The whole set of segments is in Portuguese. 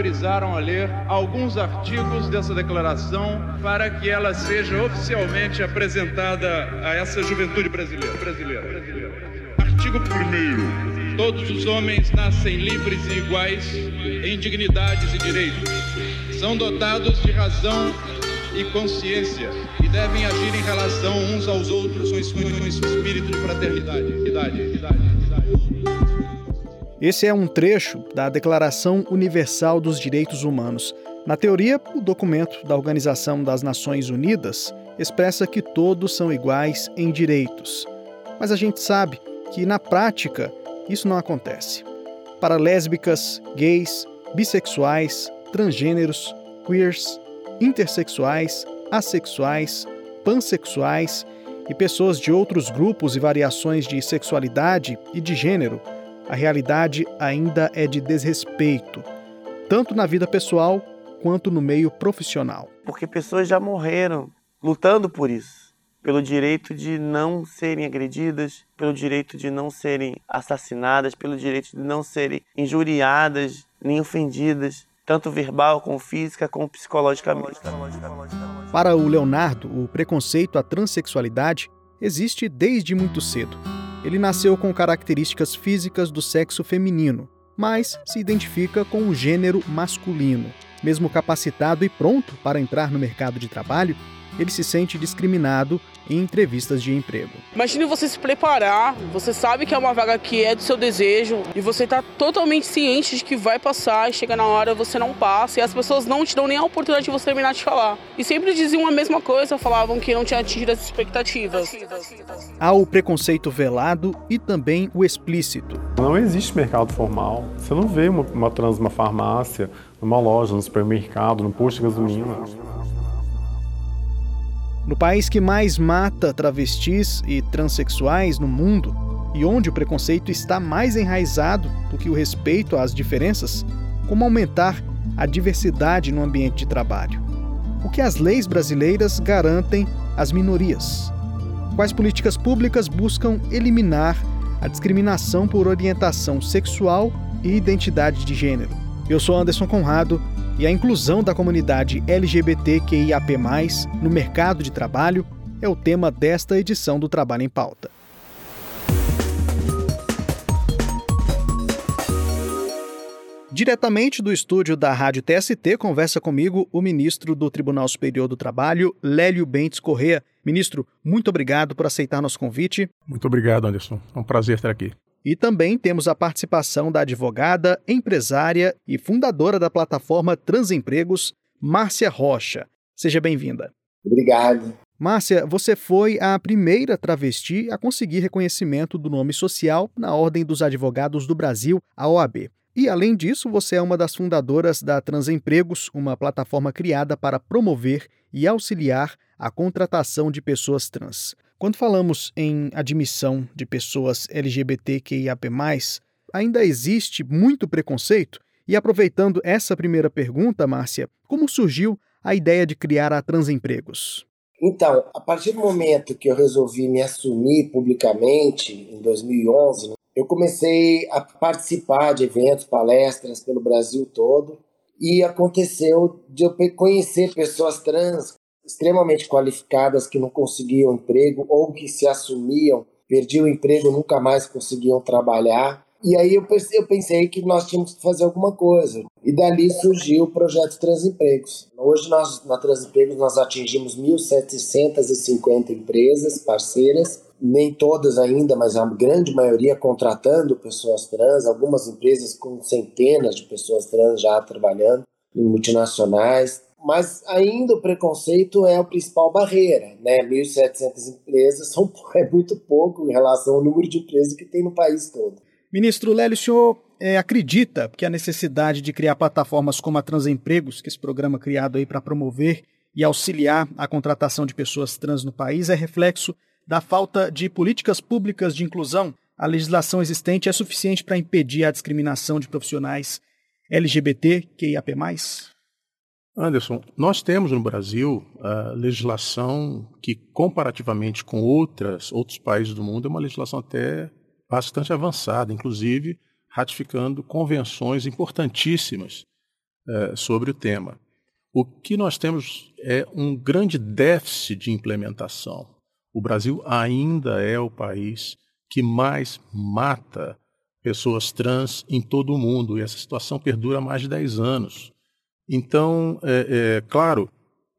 autorizaram a ler alguns artigos dessa declaração para que ela seja oficialmente apresentada a essa juventude brasileira. brasileira, brasileira. Artigo 1. Todos os homens nascem livres e iguais em dignidades e direitos. São dotados de razão e consciência e devem agir em relação uns aos outros com espírito de fraternidade. Idade, idade, idade. Esse é um trecho da Declaração Universal dos Direitos Humanos. Na teoria, o documento da Organização das Nações Unidas expressa que todos são iguais em direitos. Mas a gente sabe que, na prática, isso não acontece. Para lésbicas, gays, bissexuais, transgêneros, queers, intersexuais, assexuais, pansexuais e pessoas de outros grupos e variações de sexualidade e de gênero, a realidade ainda é de desrespeito, tanto na vida pessoal quanto no meio profissional. Porque pessoas já morreram lutando por isso, pelo direito de não serem agredidas, pelo direito de não serem assassinadas, pelo direito de não serem injuriadas nem ofendidas, tanto verbal como física como psicologicamente. Para o Leonardo, o preconceito à transexualidade existe desde muito cedo. Ele nasceu com características físicas do sexo feminino, mas se identifica com o gênero masculino. Mesmo capacitado e pronto para entrar no mercado de trabalho, ele se sente discriminado em entrevistas de emprego. Imagine você se preparar, você sabe que é uma vaga que é do seu desejo e você está totalmente ciente de que vai passar e chega na hora você não passa e as pessoas não te dão nem a oportunidade de você terminar de falar. E sempre diziam a mesma coisa, falavam que não tinha atingido as expectativas. Há o preconceito velado e também o explícito. Não existe mercado formal. Você não vê uma, uma trans numa farmácia, numa loja, no supermercado, no posto de gasolina. No país que mais mata travestis e transexuais no mundo, e onde o preconceito está mais enraizado do que o respeito às diferenças, como aumentar a diversidade no ambiente de trabalho? O que as leis brasileiras garantem às minorias? Quais políticas públicas buscam eliminar a discriminação por orientação sexual e identidade de gênero? Eu sou Anderson Conrado e a inclusão da comunidade LGBTQIAP+, no mercado de trabalho é o tema desta edição do Trabalho em Pauta. Diretamente do estúdio da Rádio TST, conversa comigo o ministro do Tribunal Superior do Trabalho, Lélio Bentes Corrêa. Ministro, muito obrigado por aceitar nosso convite. Muito obrigado, Anderson. É um prazer estar aqui. E também temos a participação da advogada, empresária e fundadora da plataforma Transempregos, Márcia Rocha. Seja bem-vinda. Obrigado. Márcia, você foi a primeira travesti a conseguir reconhecimento do nome social na Ordem dos Advogados do Brasil, a OAB. E, além disso, você é uma das fundadoras da Transempregos, uma plataforma criada para promover e auxiliar a contratação de pessoas trans. Quando falamos em admissão de pessoas LGBTQIAP+, ainda existe muito preconceito? E aproveitando essa primeira pergunta, Márcia, como surgiu a ideia de criar a Transempregos? Então, a partir do momento que eu resolvi me assumir publicamente, em 2011, eu comecei a participar de eventos, palestras pelo Brasil todo, e aconteceu de eu conhecer pessoas trans extremamente qualificadas que não conseguiam emprego ou que se assumiam, perdiam o emprego, nunca mais conseguiam trabalhar. E aí eu pensei, eu pensei que nós tínhamos que fazer alguma coisa. E dali surgiu o projeto Transempregos. Hoje nós na Transempregos nós atingimos 1.750 empresas parceiras, nem todas ainda, mas a grande maioria contratando pessoas trans, algumas empresas com centenas de pessoas trans já trabalhando em multinacionais, mas ainda o preconceito é a principal barreira, né? 1.700 empresas são, é muito pouco em relação ao número de empresas que tem no país todo. Ministro Lélio, o senhor é, acredita que a necessidade de criar plataformas como a Transempregos, que é esse programa criado aí para promover e auxiliar a contratação de pessoas trans no país, é reflexo da falta de políticas públicas de inclusão? A legislação existente é suficiente para impedir a discriminação de profissionais LGBT, QIAP+. Anderson, nós temos no Brasil a legislação que, comparativamente com outras, outros países do mundo, é uma legislação até bastante avançada, inclusive ratificando convenções importantíssimas é, sobre o tema. O que nós temos é um grande déficit de implementação. O Brasil ainda é o país que mais mata pessoas trans em todo o mundo, e essa situação perdura há mais de 10 anos. Então, é, é claro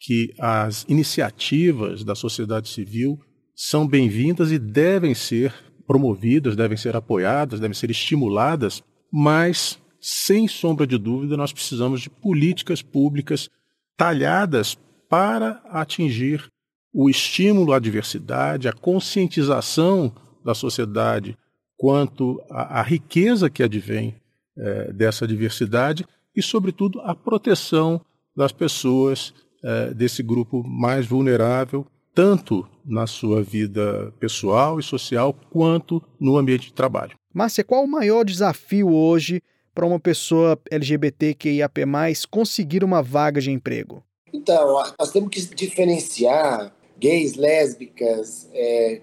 que as iniciativas da sociedade civil são bem-vindas e devem ser promovidas, devem ser apoiadas, devem ser estimuladas, mas, sem sombra de dúvida, nós precisamos de políticas públicas talhadas para atingir o estímulo à diversidade, a conscientização da sociedade quanto à, riqueza que advém é, dessa diversidade e, sobretudo, a proteção das pessoas é, desse grupo mais vulnerável, tanto na sua vida pessoal e social, quanto no ambiente de trabalho. Márcia, qual o maior desafio hoje para uma pessoa LGBTQIAP+, conseguir uma vaga de emprego? Então, nós temos que diferenciar gays, lésbicas, é,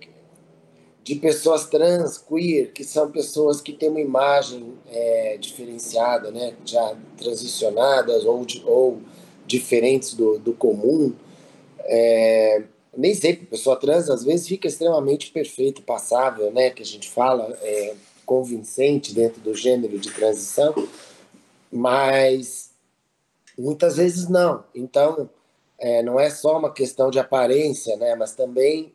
de pessoas trans, queer, que são pessoas que têm uma imagem é, diferenciada, né, já transicionadas ou, de, ou diferentes do, do comum. É, nem sempre pessoa trans às vezes fica extremamente perfeita, passável, né, que a gente fala, é, convincente dentro do gênero de transição, mas muitas vezes não. Então, é, não é só uma questão de aparência, né, mas também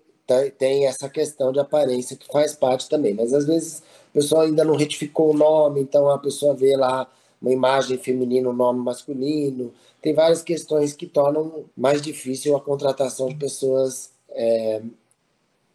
tem essa questão de aparência que faz parte também. Mas às vezes a pessoa ainda não retificou o nome, então a pessoa vê lá uma imagem feminina, um nome masculino. Tem várias questões que tornam mais difícil a contratação de pessoas é,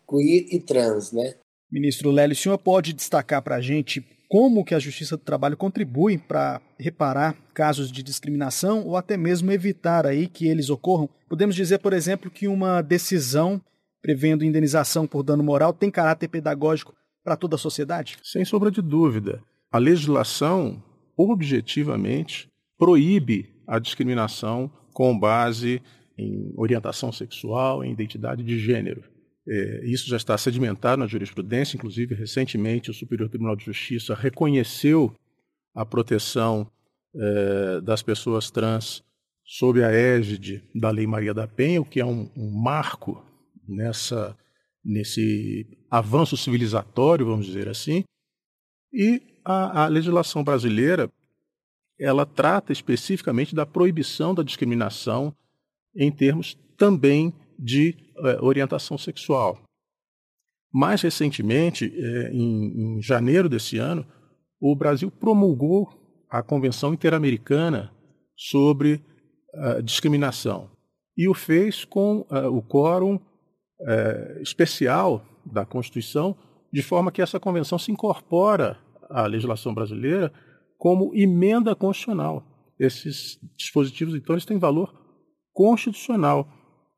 queer e trans, né? Ministro Lélio, o senhor pode destacar para a gente como que a Justiça do Trabalho contribui para reparar casos de discriminação ou até mesmo evitar aí que eles ocorram? Podemos dizer, por exemplo, que uma decisão prevendo indenização por dano moral tem caráter pedagógico para toda a sociedade? Sem sombra de dúvida. A legislação, objetivamente, proíbe a discriminação com base em orientação sexual, em identidade de gênero. É, isso já está sedimentado na jurisprudência, inclusive recentemente o Superior Tribunal de Justiça reconheceu a proteção é, das pessoas trans sob a égide da Lei Maria da Penha, o que é um, um marco nessa nesse avanço civilizatório, vamos dizer assim, e a, a legislação brasileira ela trata especificamente da proibição da discriminação em termos também de é, orientação sexual. Mais recentemente, é, em, em janeiro desse ano, o Brasil promulgou a Convenção Interamericana sobre uh, discriminação e o fez com uh, o quórum é, especial da Constituição, de forma que essa convenção se incorpora à legislação brasileira como emenda constitucional. Esses dispositivos, então, eles têm valor constitucional.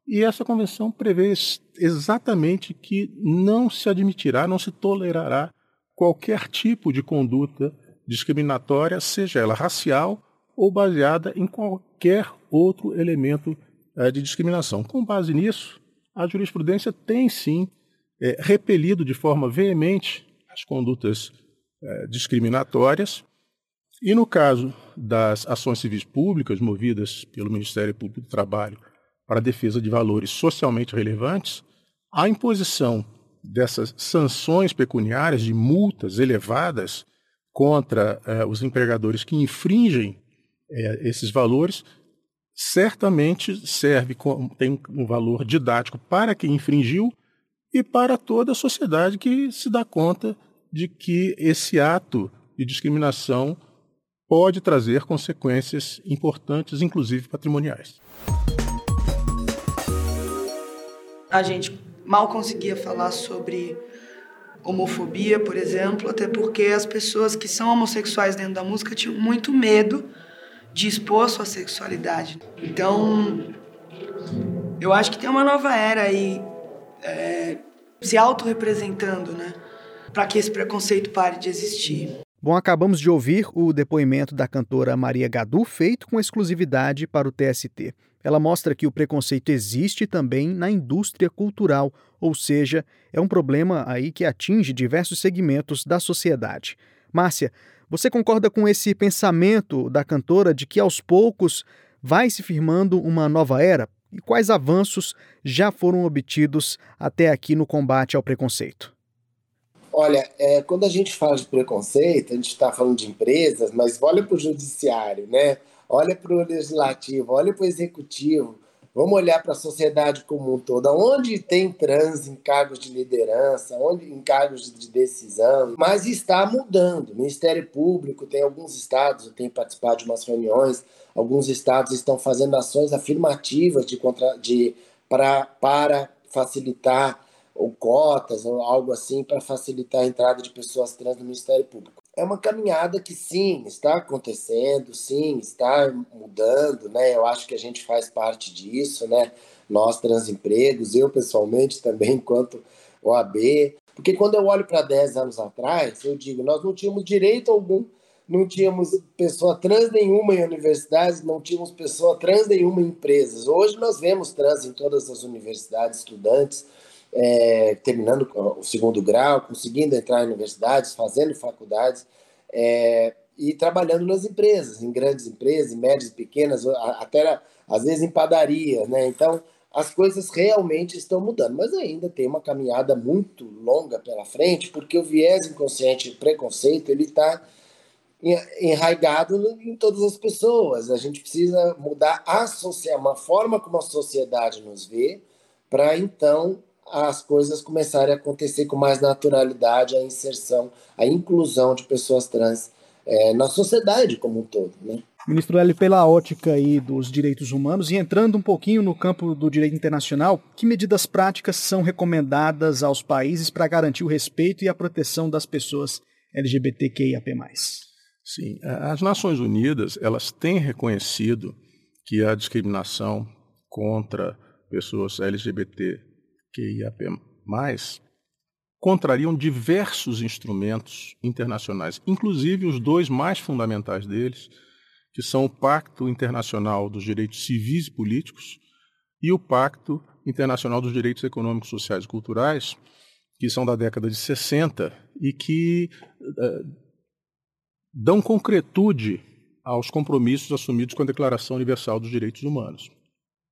E essa convenção prevê exatamente que não se admitirá, não se tolerará qualquer tipo de conduta discriminatória, seja ela racial ou baseada em qualquer outro elemento é, de discriminação. Com base nisso, a jurisprudência tem sim é, repelido de forma veemente as condutas é, discriminatórias. E no caso das ações civis públicas movidas pelo Ministério Público do Trabalho para a defesa de valores socialmente relevantes, a imposição dessas sanções pecuniárias de multas elevadas contra eh, os empregadores que infringem eh, esses valores certamente serve tem um valor didático para quem infringiu e para toda a sociedade que se dá conta de que esse ato de discriminação pode trazer consequências importantes, inclusive patrimoniais. A gente mal conseguia falar sobre homofobia, por exemplo, até porque as pessoas que são homossexuais dentro da música tinham muito medo de expor sua sexualidade. Então, eu acho que tem uma nova era aí é, se autorrepresentando, né? Para que esse preconceito pare de existir. Bom, acabamos de ouvir o depoimento da cantora Maria Gadu, feito com exclusividade para o TST. Ela mostra que o preconceito existe também na indústria cultural, ou seja, é um problema aí que atinge diversos segmentos da sociedade. Márcia, Você concorda com esse pensamento da cantora de que aos poucos vai se firmando uma nova era? E quais avanços já foram obtidos até aqui no combate ao preconceito? Olha, é, quando a gente fala de preconceito, a gente está falando de empresas, mas olha para o judiciário, né? olha para o legislativo, olha para o executivo, vamos olhar para a sociedade como um todo. Onde tem trans em cargos de liderança, onde em cargos de decisão, mas está mudando. O Ministério Público tem alguns estados, eu tenho participado de umas reuniões, alguns estados estão fazendo ações afirmativas de, contra, de pra, para facilitar ou cotas ou algo assim para facilitar a entrada de pessoas trans no Ministério Público. É uma caminhada que sim, está acontecendo, sim, está mudando, né? Eu acho que a gente faz parte disso, né? Nós transempregos, eu pessoalmente também enquanto OAB, porque quando eu olho para 10 anos atrás, eu digo, nós não tínhamos direito algum, não tínhamos pessoa trans nenhuma em universidades, não tínhamos pessoa trans nenhuma em empresas. Hoje nós vemos trans em todas as universidades, estudantes, é, terminando o segundo grau, conseguindo entrar em universidades, fazendo faculdades é, e trabalhando nas empresas, em grandes empresas, em médias pequenas, até às vezes em padaria, né? Então as coisas realmente estão mudando, mas ainda tem uma caminhada muito longa pela frente, porque o viés inconsciente, o preconceito, ele está enraigado em todas as pessoas. A gente precisa mudar a uma forma como a sociedade nos vê, para então as coisas começarem a acontecer com mais naturalidade, a inserção, a inclusão de pessoas trans é, na sociedade como um todo, né? Ministro L, pela ótica aí dos direitos humanos e entrando um pouquinho no campo do direito internacional, que medidas práticas são recomendadas aos países para garantir o respeito e a proteção das pessoas LGBTQIAP+. Sim, as Nações Unidas elas têm reconhecido que a discriminação contra pessoas LGBT QIAP+, contrariam diversos instrumentos internacionais, inclusive os dois mais fundamentais deles, que são o Pacto Internacional dos Direitos Civis e Políticos e o Pacto Internacional dos Direitos Econômicos, Sociais e Culturais, que são da década de 60 e que uh, dão concretude aos compromissos assumidos com a Declaração Universal dos Direitos Humanos.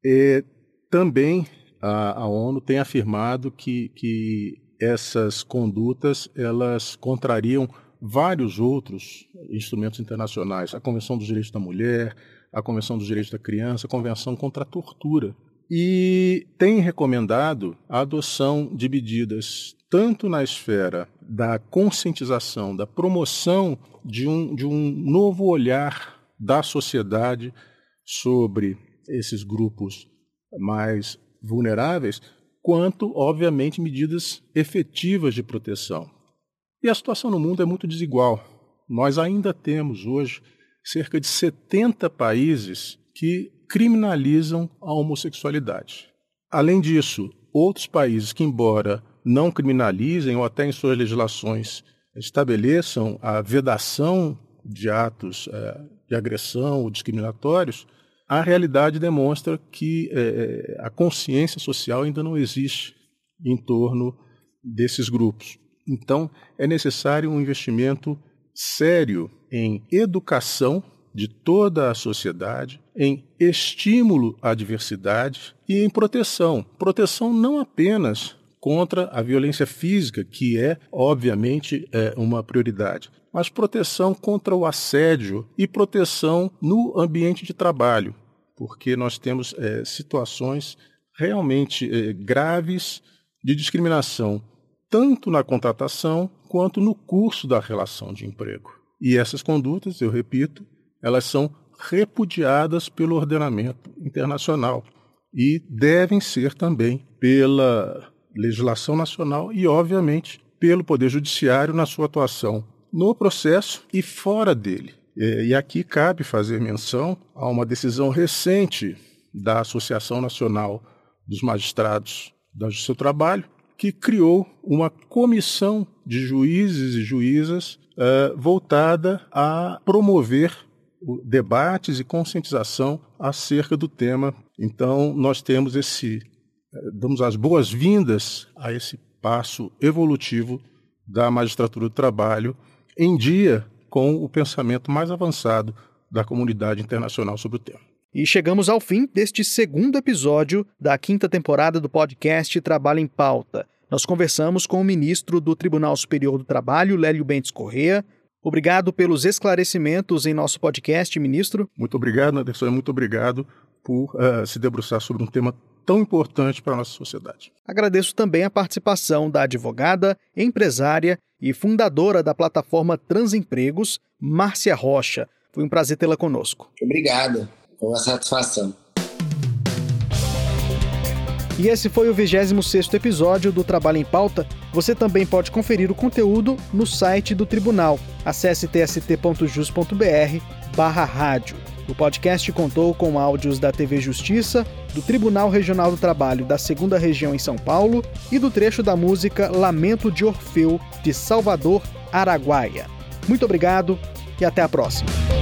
E também a, a ONU tem afirmado que, que essas condutas elas contrariam vários outros instrumentos internacionais, a Convenção dos Direitos da Mulher, a Convenção dos Direitos da Criança, a Convenção contra a Tortura. E tem recomendado a adoção de medidas tanto na esfera da conscientização, da promoção de um, de um novo olhar da sociedade sobre esses grupos mais vulneráveis, quanto, obviamente, medidas efetivas de proteção. E a situação no mundo é muito desigual. Nós ainda temos hoje cerca de 70 países que criminalizam a homossexualidade. Além disso, outros países que, embora não criminalizem ou até em suas legislações estabeleçam a vedação de atos é, de agressão ou discriminatórios, a realidade demonstra que é, é, a consciência social ainda não existe em torno desses grupos. Então, é necessário um investimento sério em educação de toda a sociedade, em estímulo à diversidade e em proteção. Proteção não apenas contra a violência física, que é, obviamente, é uma prioridade, mas proteção contra o assédio e proteção no ambiente de trabalho, porque nós temos é, situações realmente é, graves de discriminação, tanto na contratação quanto no curso da relação de emprego. E essas condutas, eu repito, elas são repudiadas pelo ordenamento internacional e devem ser também pela legislação nacional e, obviamente, pelo Poder Judiciário na sua atuação no processo e fora dele. E aqui cabe fazer menção a uma decisão recente da Associação Nacional dos Magistrados da Justiça do Trabalho, que criou uma comissão de juízes e juízas uh, voltada a promover debates e conscientização acerca do tema. Então, nós temos esse damos as boas-vindas a esse passo evolutivo da magistratura do trabalho em dia com o pensamento mais avançado da comunidade internacional sobre o tema. E chegamos ao fim deste segundo episódio da quinta temporada do podcast Trabalho em Pauta. Nós conversamos com o ministro do Tribunal Superior do Trabalho, Lélio Bentes Correa. Obrigado pelos esclarecimentos em nosso podcast, ministro. Muito obrigado, Anderson, muito obrigado por uh, se debruçar sobre um tema tão importante para a nossa sociedade. Agradeço também a participação da advogada, empresária e fundadora da plataforma Transempregos, Márcia Rocha. Foi um prazer tê-la conosco. Obrigado, foi uma satisfação. E esse foi o 26º episódio do Trabalho em Pauta. Você também pode conferir o conteúdo no site do tribunal. Acesse tst.jus.br barra rádio. O podcast contou com áudios da TV Justiça, do Tribunal Regional do Trabalho da Segunda Região em São Paulo e do trecho da música Lamento de Orfeu, de Salvador, Araguaia. Muito obrigado e até a próxima.